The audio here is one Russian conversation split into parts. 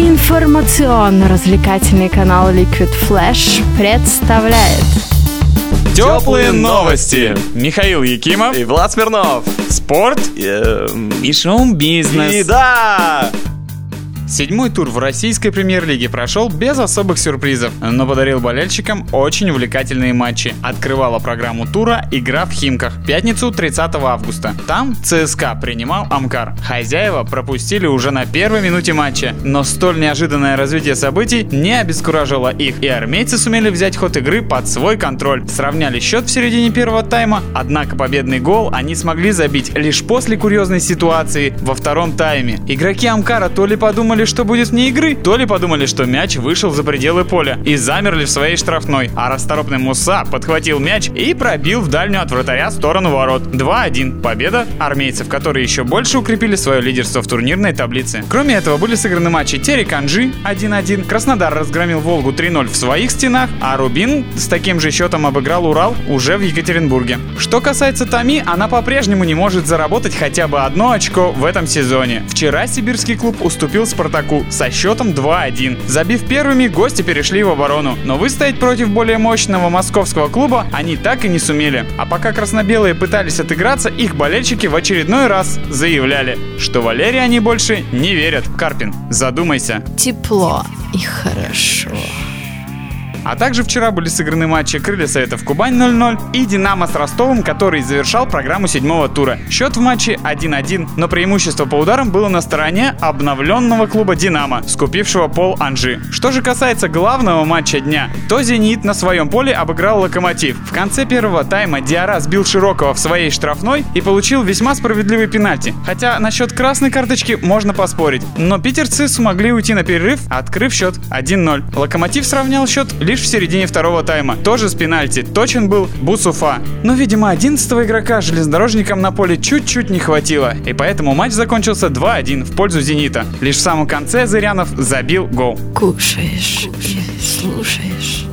Информационно-развлекательный канал Liquid Flash представляет Теплые новости. Михаил Якимов. И Влад Смирнов. Спорт. Эм, И шоу-бизнес. И да! Седьмой тур в российской премьер-лиге прошел без особых сюрпризов, но подарил болельщикам очень увлекательные матчи. Открывала программу тура игра в Химках. В пятницу 30 августа. Там ЦСКА принимал Амкар. Хозяева пропустили уже на первой минуте матча, но столь неожиданное развитие событий не обескуражило их, и армейцы сумели взять ход игры под свой контроль. Сравняли счет в середине первого тайма, однако победный гол они смогли забить лишь после курьезной ситуации во втором тайме. Игроки Амкара то ли подумали, что будет вне игры, то ли подумали, что мяч вышел за пределы поля и замерли в своей штрафной, а расторопный Муса подхватил мяч и пробил в дальнюю от вратаря сторону ворот. 2-1. Победа армейцев, которые еще больше укрепили свое лидерство в турнирной таблице. Кроме этого, были сыграны матчи Тереканджи 1-1, Краснодар разгромил Волгу 3-0 в своих стенах, а Рубин с таким же счетом обыграл Урал уже в Екатеринбурге. Что касается Тами, она по-прежнему не может заработать хотя бы одно очко в этом сезоне. Вчера сибирский клуб уступил Спартаку со счетом 2-1. Забив первыми, гости перешли в оборону, но выстоять против более мощного московского клуба они так и не сумели. А пока красно-белые пытались отыграться, их болельщики в очередной раз заявляли, что Валерии они больше не верят. Карпин, задумайся. тепло и хорошо. А также вчера были сыграны матчи Крылья Советов Кубань 0-0 и Динамо с Ростовом, который завершал программу седьмого тура. Счет в матче 1-1, но преимущество по ударам было на стороне обновленного клуба Динамо, скупившего пол Анжи. Что же касается главного матча дня, то Зенит на своем поле обыграл Локомотив. В конце первого тайма Диара сбил Широкого в своей штрафной и получил весьма справедливый пенальти. Хотя насчет красной карточки можно поспорить. Но питерцы смогли уйти на перерыв, открыв счет 1-0. Локомотив сравнял счет лишь в середине второго тайма. Тоже с пенальти. Точен был Бусуфа. Но, видимо, 11 игрока железнодорожникам на поле чуть-чуть не хватило. И поэтому матч закончился 2-1 в пользу «Зенита». Лишь в самом конце Зырянов забил гол. Кушаешь, и слушаешь.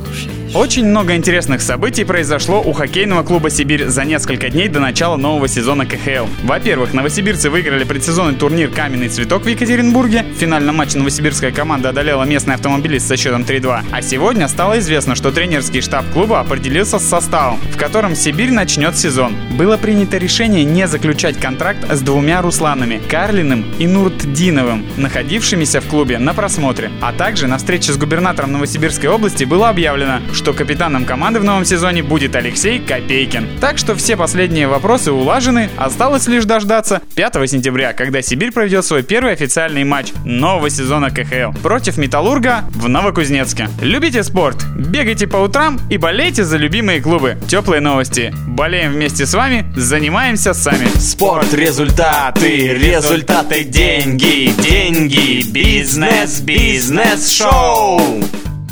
Очень много интересных событий произошло у хоккейного клуба «Сибирь» за несколько дней до начала нового сезона КХЛ. Во-первых, новосибирцы выиграли предсезонный турнир «Каменный цветок» в Екатеринбурге. В финальном матче новосибирская команда одолела местный автомобилист со счетом 3-2. А сегодня стало известно, что тренерский штаб клуба определился с составом, в котором «Сибирь» начнет сезон. Было принято решение не заключать контракт с двумя Русланами – Карлиным и Нуртдиновым, находившимися в клубе на просмотре. А также на встрече с губернатором Новосибирской области было объявлено, что капитаном команды в новом сезоне будет Алексей Копейкин. Так что все последние вопросы улажены, осталось лишь дождаться 5 сентября, когда Сибирь проведет свой первый официальный матч нового сезона КХЛ против Металлурга в Новокузнецке. Любите спорт, бегайте по утрам и болейте за любимые клубы. Теплые новости. Болеем вместе с вами, занимаемся сами. Спорт, результаты, результаты, деньги, деньги, бизнес, бизнес, шоу.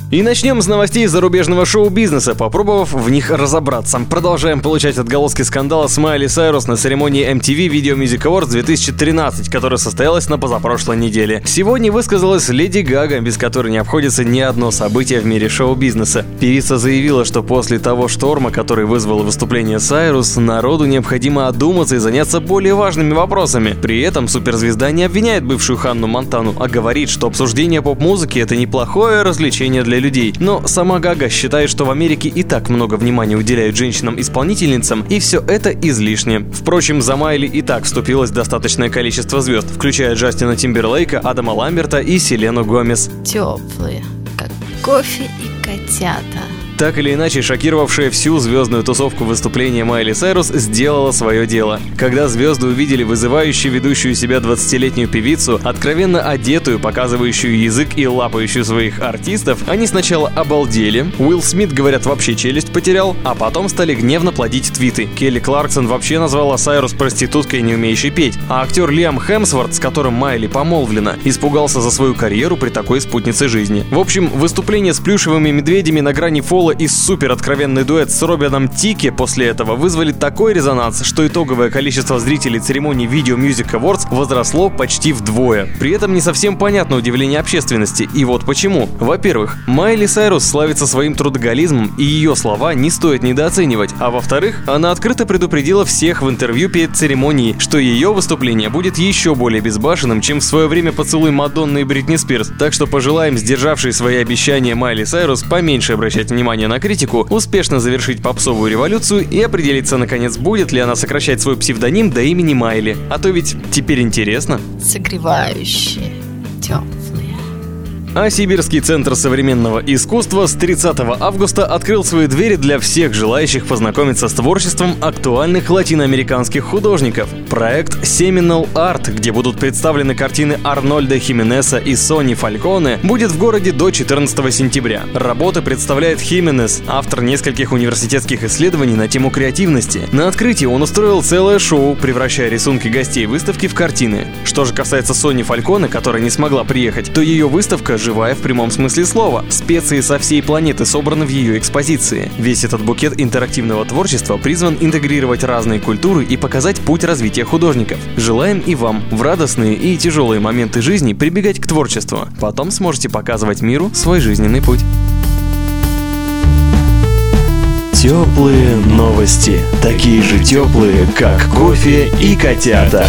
И начнем с новостей зарубежного шоу-бизнеса, попробовав в них разобраться. Продолжаем получать отголоски скандала с Майли Сайрус на церемонии MTV Video Music Awards 2013, которая состоялась на позапрошлой неделе. Сегодня высказалась Леди Гага, без которой не обходится ни одно событие в мире шоу-бизнеса. Певица заявила, что после того шторма, который вызвало выступление Сайрус, народу необходимо одуматься и заняться более важными вопросами. При этом суперзвезда не обвиняет бывшую Ханну Монтану, а говорит, что обсуждение поп-музыки это неплохое развлечение для людей. Но сама Гага считает, что в Америке и так много внимания уделяют женщинам-исполнительницам, и все это излишне. Впрочем, за Майли и так вступилось достаточное количество звезд, включая Джастина Тимберлейка, Адама Ламберта и Селену Гомес. Теплые, как кофе и котята. Так или иначе, шокировавшая всю звездную тусовку выступление Майли Сайрус сделала свое дело. Когда звезды увидели вызывающую ведущую себя 20-летнюю певицу, откровенно одетую, показывающую язык и лапающую своих артистов, они сначала обалдели, Уилл Смит, говорят, вообще челюсть потерял, а потом стали гневно плодить твиты. Келли Кларксон вообще назвала Сайрус проституткой, не умеющей петь, а актер Лиам Хемсворт, с которым Майли помолвлена, испугался за свою карьеру при такой спутнице жизни. В общем, выступление с плюшевыми медведями на грани фола соло и супер откровенный дуэт с Робином Тики после этого вызвали такой резонанс, что итоговое количество зрителей церемонии Video Music Awards возросло почти вдвое. При этом не совсем понятно удивление общественности, и вот почему. Во-первых, Майли Сайрус славится своим трудоголизмом, и ее слова не стоит недооценивать, а во-вторых, она открыто предупредила всех в интервью перед церемонией, что ее выступление будет еще более безбашенным, чем в свое время поцелуй Мадонны и Бритни Спирс, так что пожелаем сдержавшей свои обещания Майли Сайрус поменьше обращать внимание на критику, успешно завершить попсовую революцию и определиться наконец, будет ли она сокращать свой псевдоним до имени Майли. А то ведь теперь интересно. Согревающие, теплые. А Сибирский центр современного искусства с 30 августа открыл свои двери для всех желающих познакомиться с творчеством актуальных латиноамериканских художников. Проект Seminal Art, где будут представлены картины Арнольда Хименеса и Сони Фальконе, будет в городе до 14 сентября. Работа представляет Хименес, автор нескольких университетских исследований на тему креативности. На открытии он устроил целое шоу, превращая рисунки гостей выставки в картины. Что же касается Сони Фальконе, которая не смогла приехать, то ее выставка живая в прямом смысле слова. Специи со всей планеты собраны в ее экспозиции. Весь этот букет интерактивного творчества призван интегрировать разные культуры и показать путь развития художников. Желаем и вам в радостные и тяжелые моменты жизни прибегать к творчеству. Потом сможете показывать миру свой жизненный путь. Теплые новости. Такие же теплые, как кофе и котята.